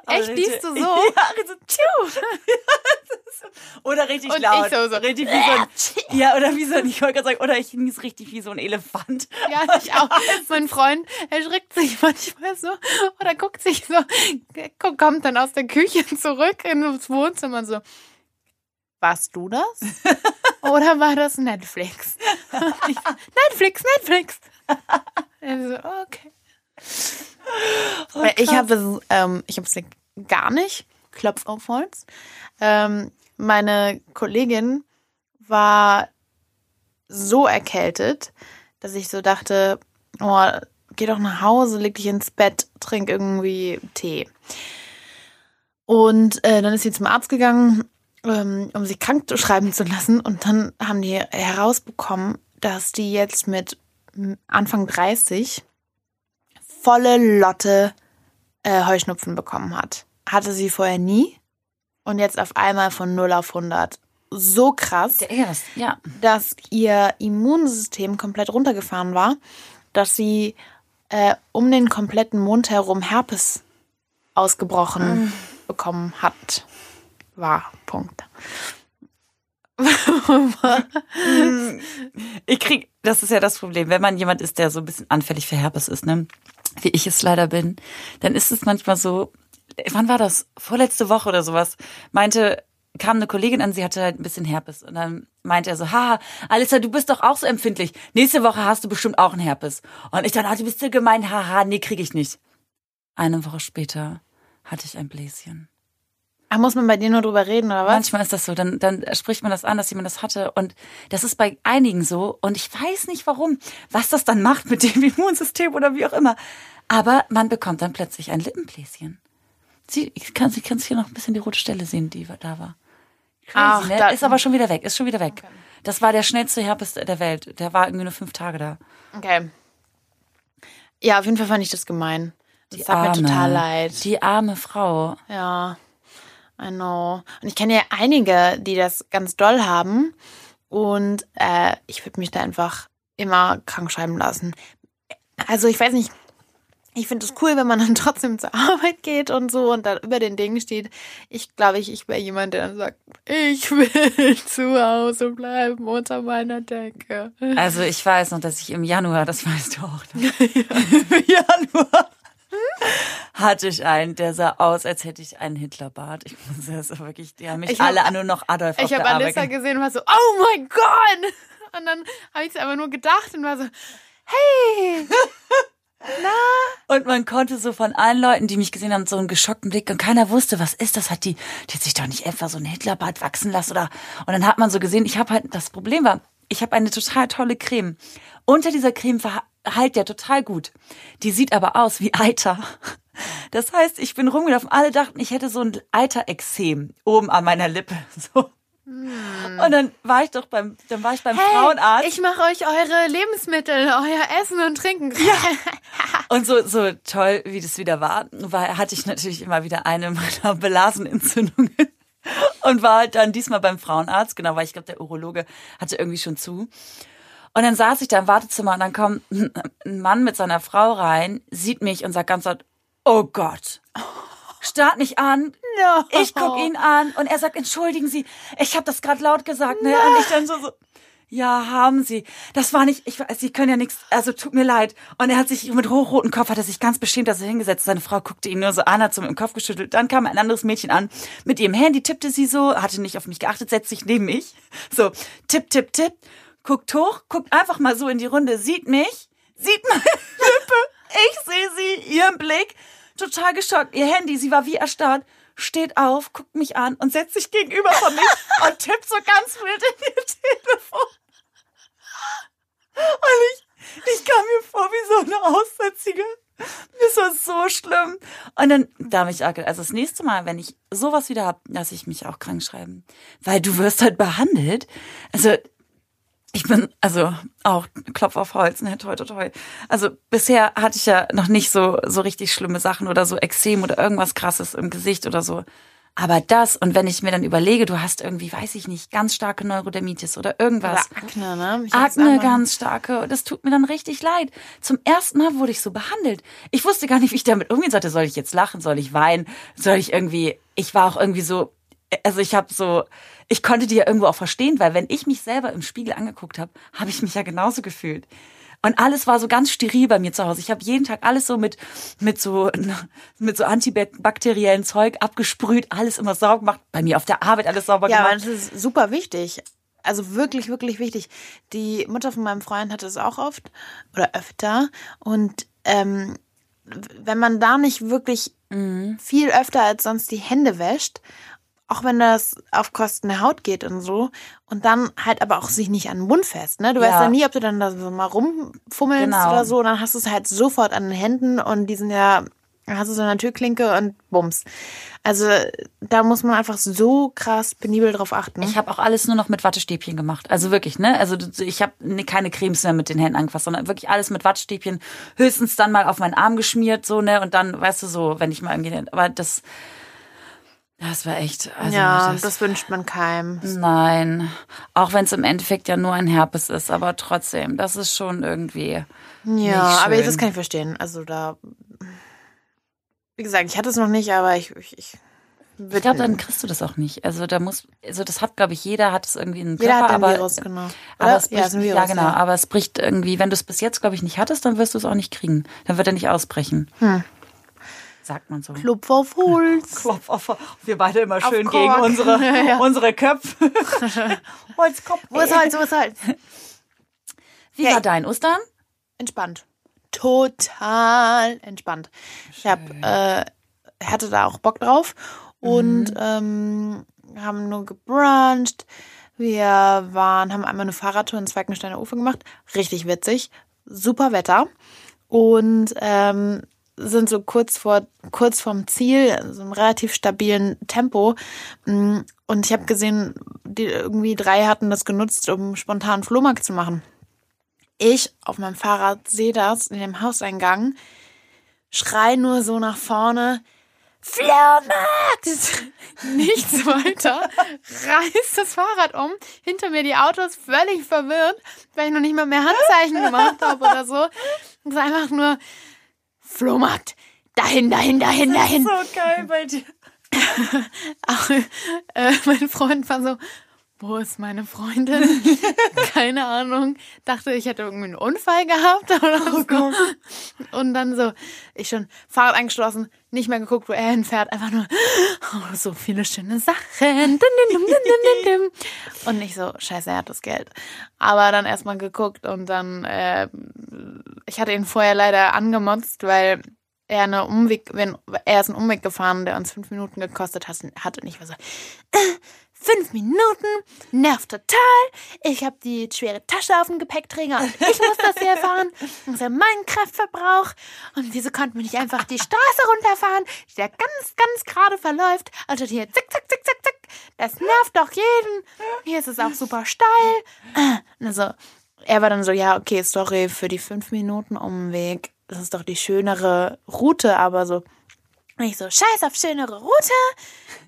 Also Echt, liest du so? Ja, so, tschu. Oder richtig Und laut. ich so, so, Richtig wie so ein, ja, oder wie so ein, ich wollte gerade sagen, oder ich nies richtig wie so ein Elefant. Ja, ich auch. Mein Freund erschrickt sich manchmal so oder guckt sich so, kommt dann aus der Küche zurück ins Wohnzimmer und so. Warst du das? Oder war das Netflix? Ich, Netflix, Netflix. Also, okay. ich habe es, ähm, ich habe es gar nicht. Klopf auf Holz. Ähm, meine Kollegin war so erkältet, dass ich so dachte, oh, geh doch nach Hause, leg dich ins Bett, trink irgendwie Tee. Und äh, dann ist sie zum Arzt gegangen, um sich krank zu schreiben zu lassen. Und dann haben die herausbekommen, dass die jetzt mit Anfang 30 volle Lotte äh, Heuschnupfen bekommen hat. Hatte sie vorher nie und jetzt auf einmal von 0 auf 100. So krass, Der erst, ja. dass ihr Immunsystem komplett runtergefahren war, dass sie äh, um den kompletten Mund herum Herpes ausgebrochen bekommen hat. War. Punkt. Ich krieg, das ist ja das Problem, wenn man jemand ist, der so ein bisschen anfällig für Herpes ist, ne? Wie ich es leider bin, dann ist es manchmal so, wann war das? Vorletzte Woche oder sowas, meinte, kam eine Kollegin an, sie hatte halt ein bisschen Herpes. Und dann meinte er so, haha, Alissa, du bist doch auch so empfindlich. Nächste Woche hast du bestimmt auch einen Herpes. Und ich dann, ah, du bist so gemein, haha, nee, krieg ich nicht. Eine Woche später hatte ich ein Bläschen. Ach, muss man bei dir nur drüber reden, oder was? Manchmal ist das so, dann, dann spricht man das an, dass jemand das hatte. Und das ist bei einigen so. Und ich weiß nicht warum, was das dann macht mit dem Immunsystem oder wie auch immer. Aber man bekommt dann plötzlich ein Lippenbläschen. Sie, ich kann, ich kann hier noch ein bisschen die rote Stelle sehen, die da war. Crazy, Ach, ne? da- ist aber schon wieder weg, ist schon wieder weg. Das war der schnellste Herpes der Welt. Der war irgendwie nur fünf Tage da. Okay. Ja, auf jeden Fall fand ich das gemein. Das tat mir total leid. Die arme Frau. Ja, I know. Und ich kenne ja einige, die das ganz doll haben. Und äh, ich würde mich da einfach immer krank schreiben lassen. Also ich weiß nicht, ich finde es cool, wenn man dann trotzdem zur Arbeit geht und so und dann über den Dingen steht. Ich glaube, ich, ich wäre jemand, der dann sagt, ich will zu Hause bleiben unter meiner Decke. Also ich weiß noch, dass ich im Januar, das weißt du auch, ne? im Januar hatte ich einen, der sah aus, als hätte ich einen Hitlerbart. Ich muss das wirklich, die haben mich Ich hab- alle an nur noch Adolf Ich habe Arbeit. Alissa gen- gesehen und war so, oh mein Gott! Und dann habe ich es aber nur gedacht und war so, hey! Und man konnte so von allen Leuten, die mich gesehen haben, so einen geschockten Blick und keiner wusste, was ist das? Hat die, die hat sich doch nicht etwa so einen Hitlerbart wachsen lassen oder? Und dann hat man so gesehen, ich habe halt, das Problem war, ich habe eine total tolle Creme. Unter dieser Creme verheilt der total gut. Die sieht aber aus wie Eiter. Das heißt, ich bin rumgelaufen, alle dachten, ich hätte so ein Eiterexem oben an meiner Lippe. So. Und dann war ich doch beim, dann war ich beim Frauenarzt. Hm. ich mache euch eure Lebensmittel, euer Essen und Trinken. Und so, so toll, wie das wieder war, war, hatte ich natürlich immer wieder eine meiner Blasenentzündungen. Und war halt dann diesmal beim Frauenarzt, genau, weil ich glaube, der Urologe hatte irgendwie schon zu. Und dann saß ich da im Wartezimmer und dann kommt ein Mann mit seiner Frau rein, sieht mich und sagt ganz laut, oh Gott. Starrt mich an, No. ich guck ihn an und er sagt, entschuldigen Sie, ich habe das gerade laut gesagt, ne? Und ich dann so, so, ja, haben Sie. Das war nicht, ich weiß, Sie können ja nichts, also tut mir leid. Und er hat sich mit hochrotem Kopf, hat er sich ganz beschämt, dass er hingesetzt. Seine Frau guckte ihn nur so an, hat so mit dem Kopf geschüttelt. Dann kam ein anderes Mädchen an, mit ihrem Handy tippte sie so, hatte nicht auf mich geachtet, setzt sich neben mich. So, tipp, tipp, tipp, guckt hoch, guckt einfach mal so in die Runde, sieht mich, sieht meine Lippe, ich sehe sie, ihren Blick, total geschockt, ihr Handy, sie war wie erstarrt, steht auf, guckt mich an und setzt sich gegenüber von mich und tippt so ganz wild in ihr Telefon. Und ich, ich kam mir vor wie so eine Aussätzige. Das war so schlimm. Und dann, da habe ich auch also das nächste Mal, wenn ich sowas wieder hab, lasse ich mich auch krank schreiben. Weil du wirst halt behandelt. Also, ich bin, also auch Klopf auf Holz, ne, toi, toi, toi. Also bisher hatte ich ja noch nicht so, so richtig schlimme Sachen oder so Extrem oder irgendwas krasses im Gesicht oder so. Aber das, und wenn ich mir dann überlege, du hast irgendwie, weiß ich nicht, ganz starke Neurodermitis oder irgendwas. Oder Akne, ne? Ich Akne ganz starke. Und das tut mir dann richtig leid. Zum ersten Mal wurde ich so behandelt. Ich wusste gar nicht, wie ich damit umgehen sollte. Soll ich jetzt lachen? Soll ich weinen? Soll ich irgendwie, ich war auch irgendwie so, also ich habe so, ich konnte die ja irgendwo auch verstehen, weil wenn ich mich selber im Spiegel angeguckt habe, habe ich mich ja genauso gefühlt. Und alles war so ganz steril bei mir zu Hause. Ich habe jeden Tag alles so mit mit so mit so antibakteriellen Zeug abgesprüht, alles immer sauber gemacht. Bei mir auf der Arbeit alles sauber Ja, gemacht. das ist super wichtig. Also wirklich, wirklich wichtig. Die Mutter von meinem Freund hatte es auch oft oder öfter. Und ähm, wenn man da nicht wirklich Mhm. viel öfter als sonst die Hände wäscht, auch wenn das auf Kosten der Haut geht und so, und dann halt aber auch sich nicht an den Mund fest, ne? Du Ja. weißt ja nie, ob du dann da so mal rumfummelst Genau. oder so, und dann hast du es halt sofort an den Händen und die sind ja Dann hast du so eine Türklinke und bums. Also da muss man einfach so krass penibel drauf achten. Ich habe auch alles nur noch mit Wattestäbchen gemacht. Also wirklich, ne? Also ich habe keine Cremes mehr mit den Händen angefasst, sondern wirklich alles mit Wattestäbchen. Höchstens dann mal auf meinen Arm geschmiert, so, ne? Und dann, weißt du, so, wenn ich mal irgendwie. Aber das. Das war echt. Also ja, das, das wünscht man keinem. Nein. Auch wenn es im Endeffekt ja nur ein Herpes ist, aber trotzdem, das ist schon irgendwie. Ja, aber das kann ich verstehen. Also da. Wie gesagt, ich hatte es noch nicht, aber ich. ich, ich ich glaube, dann kriegst du das auch nicht. Also da muss, also das hat, glaube ich, jeder hat es irgendwie in Jeder Körper, hat aber, Virus, genau. aber Oder? es bricht, ja, ist ein Virus, ja, genau, aber es bricht irgendwie, wenn du es bis jetzt, glaube ich, nicht hattest, dann wirst du es auch nicht kriegen. Dann wird er nicht ausbrechen. Hm. Sagt man so. Klopf auf Holz. Klopf auf, wir beide immer schön gegen unsere, Ja. unsere Köpfe. Holzkopf. Wo ist Holz, wo ist Holz? Wie Ja, war dein Ostern? Entspannt. Total entspannt. Ich hab, äh, hatte da auch Bock drauf und ähm, haben nur gebruncht. Wir waren, haben einmal eine Fahrradtour in Zweigensteiner Ufer gemacht. Richtig witzig. Super Wetter. Und ähm, sind so kurz vor kurz vorm Ziel, so einem relativ stabilen Tempo. Mm, Und ich habe gesehen, die irgendwie drei hatten das genutzt, um spontan Flohmarkt zu machen. Ich auf meinem Fahrrad sehe das in dem Hauseingang, schrei nur so nach vorne, Flohmarkt! Nichts weiter, reißt das Fahrrad um, hinter mir die Autos völlig verwirrt, weil ich noch nicht mal mehr Handzeichen gemacht habe oder so. Es ist einfach nur Flohmarkt, dahin, dahin, dahin, dahin. So geil bei dir. Auch, äh, mein Freund war so, wo ist meine Freundin? Keine Ahnung. Dachte, ich hätte irgendwie einen Unfall gehabt oder so. Und dann so, ich schon Fahrrad angeschlossen, nicht mehr geguckt, wo er hinfährt, einfach nur, oh, so viele schöne Sachen. Und nicht so, scheiße, er hat das Geld. Aber dann erstmal geguckt und dann, äh, ich hatte ihn vorher leider angemotzt, weil er eine Umweg, wenn er ist einen Umweg gefahren, der uns fünf Minuten gekostet hat, hat und ich war so, äh, fünf Minuten, nervt total. Ich habe die schwere Tasche auf dem Gepäckträger und ich muss das hier fahren. Das ist ja mein Kraftverbrauch. Und wieso konnten wir nicht einfach die Straße runterfahren, die da ganz, ganz gerade verläuft, anstatt hier zick, zack, zick, zack, zack. Das nervt doch jeden. Hier ist es auch super steil. Also, er war dann so, ja, okay, sorry für die fünf Minuten Umweg. Das ist doch die schönere Route, aber so. Und ich so, scheiß auf schönere Route.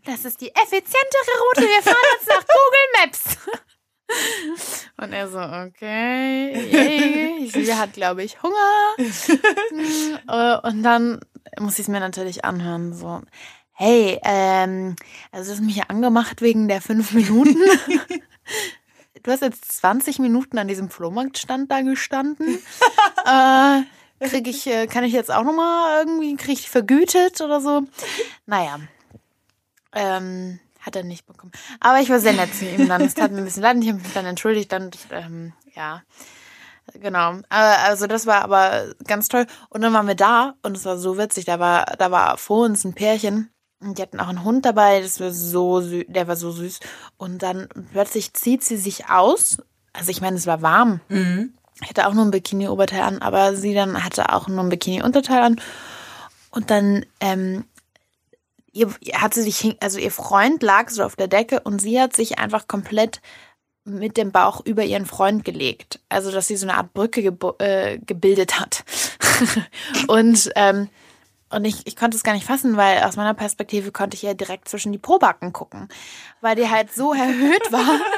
Das ist die effizientere Route. Wir fahren jetzt nach Google Maps. Und er so, okay, yay. Sie hat, glaube ich, Hunger. Äh, Und dann muss ich es mir natürlich anhören. So, hey, ähm, also du hast mich ja angemacht wegen der fünf Minuten. Du hast jetzt 20 Minuten an diesem Flohmarktstand da gestanden. äh, krieg ich, äh, kann ich jetzt auch nochmal irgendwie, krieg ich vergütet oder so? Naja. Ähm, hat er nicht bekommen. Aber ich war sehr nett zu ihm dann. Es tat mir ein bisschen leid ich habe mich dann entschuldigt. Dann, ähm, ja. Genau. Also das war aber ganz toll. Und dann waren wir da und es war so witzig. Da war, da war vor uns ein Pärchen. Und die hatten auch einen Hund dabei, das war so süß, der war so süß. Und dann plötzlich zieht sie sich aus. Also ich meine, es war warm. Ich hatte auch nur ein Bikini-Oberteil an, aber sie dann hatte auch nur ein Bikini-Unterteil an. Und dann ähm, ihr, hat sie sich, also ihr Freund lag so auf der Decke und sie hat sich einfach komplett mit dem Bauch über ihren Freund gelegt. Also, dass sie so eine Art Brücke äh, gebildet hat. und ähm, und ich, ich konnte es gar nicht fassen, weil aus meiner Perspektive konnte ich ja direkt zwischen die Pobacken gucken. Weil die halt so erhöht war.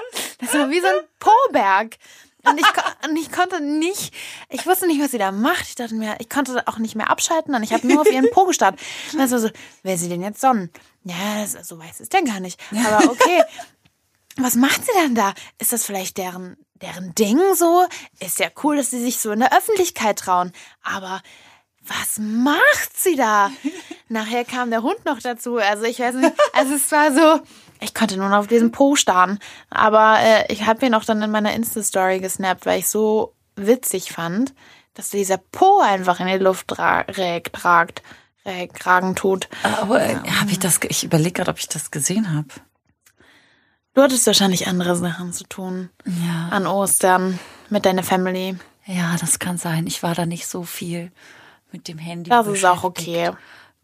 Das war wie so ein Poberg. Und ich, und ich konnte nicht, ich wusste nicht, was sie da macht. Ich dachte mir, ich konnte auch nicht mehr abschalten und ich habe nur auf ihren Po gestarrt. Und war so, wer sie denn jetzt sonnen? Ja, das, so weiß ist der gar nicht. Aber okay. Was macht sie denn da? Ist das vielleicht deren, deren Ding so? Ist ja cool, dass sie sich so in der Öffentlichkeit trauen. Aber was macht sie da? Nachher kam der Hund noch dazu. Also ich weiß nicht. Also es war so, ich konnte nur noch auf diesen Po starren. Aber äh, ich habe ihn auch dann in meiner Insta-Story gesnappt, weil ich so witzig fand, dass dieser Po einfach in die Luft tra rägt, tragt, rägt, tragen tut. Aber äh, habe ich das, ich überlege gerade, ob ich das gesehen habe. Du hattest wahrscheinlich andere Sachen zu tun. Ja. An Ostern mit deiner Family. Ja, das kann sein. Ich war da nicht so viel mit dem Handy. Das ist auch okay.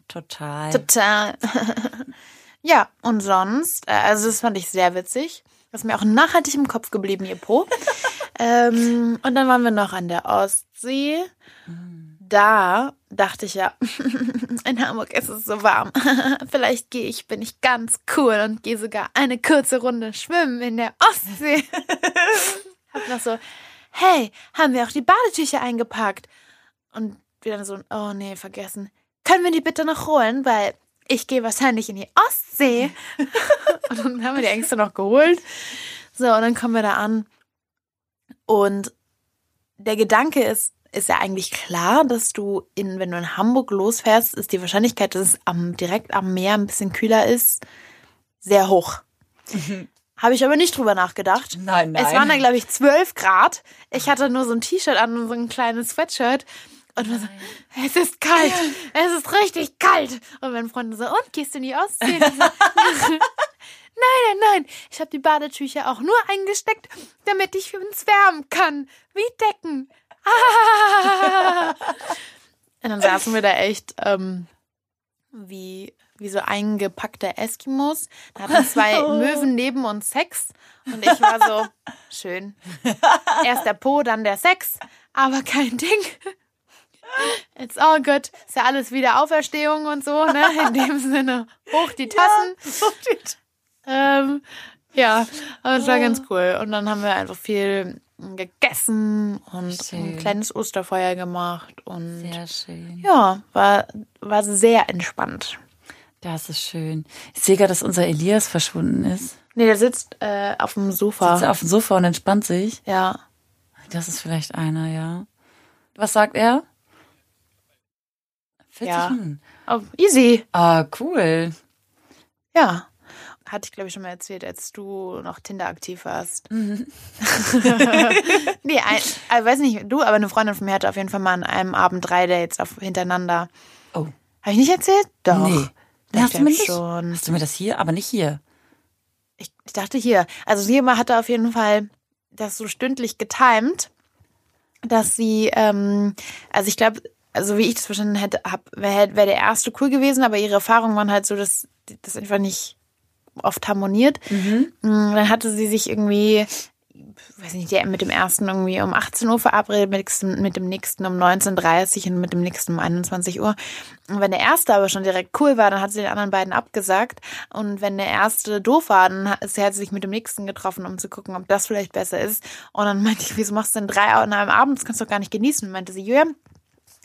total. Total. ja, und sonst, äh, also das fand ich sehr witzig. Das ist mir auch nachhaltig im Kopf geblieben, ihr Po. ähm, und dann waren wir noch an der Ostsee. Da dachte ich ja, in Hamburg ist es so warm. Vielleicht gehe ich, bin ich ganz cool und gehe sogar eine kurze Runde schwimmen in der Ostsee. Hab noch so, hey, haben wir auch die Badetücher eingepackt? Und wieder so, oh nee, vergessen. Können wir die bitte noch holen? Weil ich gehe wahrscheinlich in die Ostsee. und dann haben wir die Ängste noch geholt. So, und dann kommen wir da an. Und der Gedanke ist, ist ja eigentlich klar, dass du in, wenn du in Hamburg losfährst, ist die Wahrscheinlichkeit, dass es am, direkt am Meer ein bisschen kühler ist, sehr hoch. Habe ich aber nicht drüber nachgedacht. Nein, nein. Es waren da, glaube ich, 12 Grad. Ich hatte nur so ein T-Shirt an und so ein kleines Sweatshirt. Und war so, es ist kalt. Es ist richtig kalt. Und mein Freund so, und gehst du in die Ostsee? So, nein, nein, nein. Ich habe die Badetücher auch nur eingesteckt, damit ich uns wärmen kann. Wie Decken. Ah. Und dann saßen wir da echt ähm, wie, wie so eingepackte Eskimos. Da hatten zwei Möwen neben uns Sex. Und ich war so, schön. Erst der Po, dann der Sex. Aber kein Ding. It's all good. Ist ja alles wieder Auferstehung und so, ne? In dem Sinne, hoch die Tassen. Ähm, ja, aber es war ganz cool. Und dann haben wir einfach viel gegessen und Schön. ein kleines Osterfeuer gemacht und Sehr schön. ja, war, war sehr entspannt. Das ist schön. Ich sehe gerade, dass unser Elias verschwunden ist. Nee, der sitzt äh, auf dem Sofa. Sitzt auf dem Sofa und entspannt sich. ja. Das ist vielleicht einer, ja. Was sagt er? 40 Ja. Minuten. Oh, easy. Ah, cool. Ja. Hatte ich, glaube ich, schon mal erzählt, als du noch Tinder aktiv warst. Mhm. nee, ein, ich weiß nicht, du, aber eine Freundin von mir hatte auf jeden Fall mal an einem Abend drei Dates auf, hintereinander. Oh. Habe ich nicht erzählt? Doch. Nee. Ich Hast du, mir nicht? schon. Hast du mir das hier? Aber nicht hier. Ich, ich dachte hier. Also sie immer hatte auf jeden Fall das so stündlich getimed, dass sie, ähm, also ich glaube, also wie ich das verstanden hätte, wäre wär der erste cool gewesen, aber ihre Erfahrungen waren halt so, dass das einfach nicht oft harmoniert. Mm, Dann hatte sie sich irgendwie, weiß nicht, mit dem ersten irgendwie um 18 Uhr verabredet, mit, dem- mit dem nächsten um 19.30 Uhr und mit dem nächsten um 21 Uhr. Und wenn der erste aber schon direkt cool war, dann hat sie den anderen beiden abgesagt. Und wenn der erste doof war, dann hat sie sich mit dem nächsten getroffen, um zu gucken, ob das vielleicht besser ist. Und dann meinte ich, wieso machst du denn drei an einem Abend? Das kannst du doch gar nicht genießen. Und meinte sie, Julia,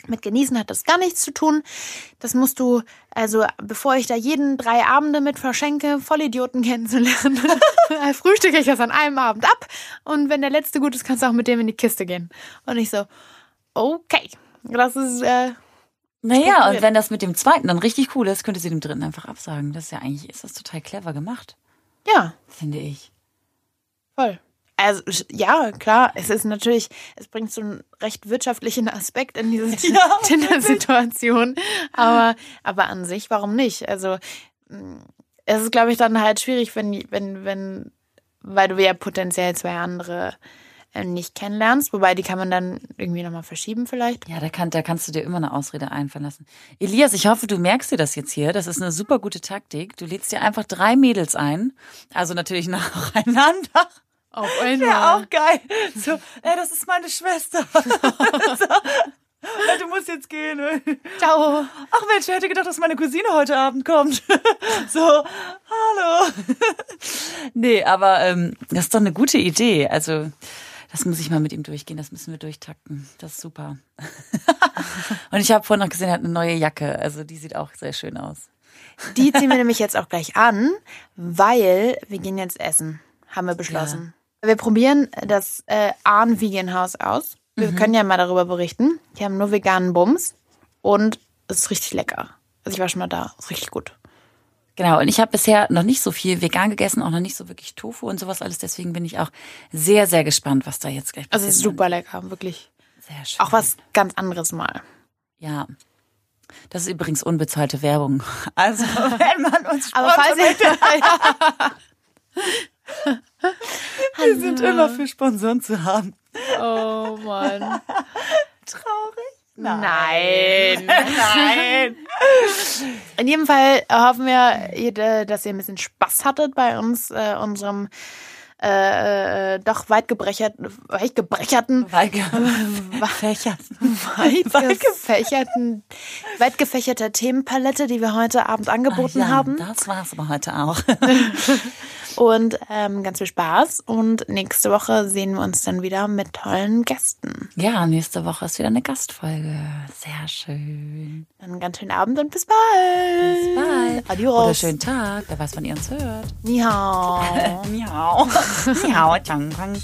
mit Genießen hat das gar nichts zu tun. Das musst du, also bevor ich da jeden drei Abende mit verschenke, Vollidioten kennenzulernen, frühstücke ich das an einem Abend ab. Und wenn der letzte gut ist, kannst du auch mit dem in die Kiste gehen. Und ich so, okay, das ist, äh, Naja, und wenn das mit dem zweiten dann richtig cool ist, könnte sie dem dritten einfach absagen. Das ist ja eigentlich, ist das total clever gemacht, ja, finde ich. voll. Also, ja, klar, es ist natürlich, es bringt so einen recht wirtschaftlichen Aspekt in diese Tinder-Situation. Aber, aber an sich, warum nicht? Also, mh, es ist, glaube ich, dann halt schwierig, wenn, wenn, wenn, weil du ja potenziell zwei andere äh, nicht kennenlernst, wobei die kann man dann irgendwie nochmal verschieben vielleicht. Ja, da, kann, da kannst du dir immer eine Ausrede einfallen lassen. Elias, ich hoffe, du merkst dir das jetzt hier. Das ist eine super gute Taktik. Du lädst dir einfach drei Mädels ein. Also natürlich nacheinander. Auf Ja, auch geil. So, ey, das ist meine Schwester. so. Ja, Du musst jetzt gehen. Ciao. Ach Mensch, wer hätte gedacht, dass meine Cousine heute Abend kommt? so, hallo. nee, aber ähm, das ist doch eine gute Idee. Also, das muss ich mal mit ihm durchgehen. Das müssen wir durchtakten. Das ist super. Und ich habe vorhin noch gesehen, er hat eine neue Jacke. Also, die sieht auch sehr schön aus. Die ziehen wir nämlich jetzt auch gleich an, weil wir gehen jetzt essen, haben wir beschlossen. Wir probieren das äh, Ahn Vegan House aus. Wir können ja mal darüber berichten. Die haben nur veganen Bums und es ist richtig lecker. Also ich war schon mal da, ist richtig gut. Genau, und ich habe bisher noch nicht so viel vegan gegessen, auch noch nicht so wirklich Tofu und sowas alles. Deswegen bin ich auch sehr, sehr gespannt, was da jetzt gleich Also passiert. es ist super lecker, wirklich. Sehr schön. Auch was ganz anderes mal. Ja. Das ist übrigens unbezahlte Werbung. Also, wenn man uns Aber falls ihr, wir sind immer für Sponsoren zu haben. Oh Mann. Traurig? Nein. Nein. In jedem Fall hoffen wir, dass ihr ein bisschen Spaß hattet bei uns, äh, unserem äh, äh, doch weit gebrecherten, weit gebrecherten, weit gefächerten, weit gefächerten, weit gefächerter Themenpalette, die wir heute Abend angeboten ah, ja, haben. Das war's aber heute auch. Und ähm, ganz viel Spaß. Und nächste Woche sehen wir uns dann wieder mit tollen Gästen. Ja, nächste Woche ist wieder eine Gastfolge. Sehr schön. Dann ganz schönen Abend und bis bald. Bis bald. Adios. Oder schönen Tag. Wer weiß, wann ihr uns hört. Ni hao. Ni hao. Ni hao. Chang, chang.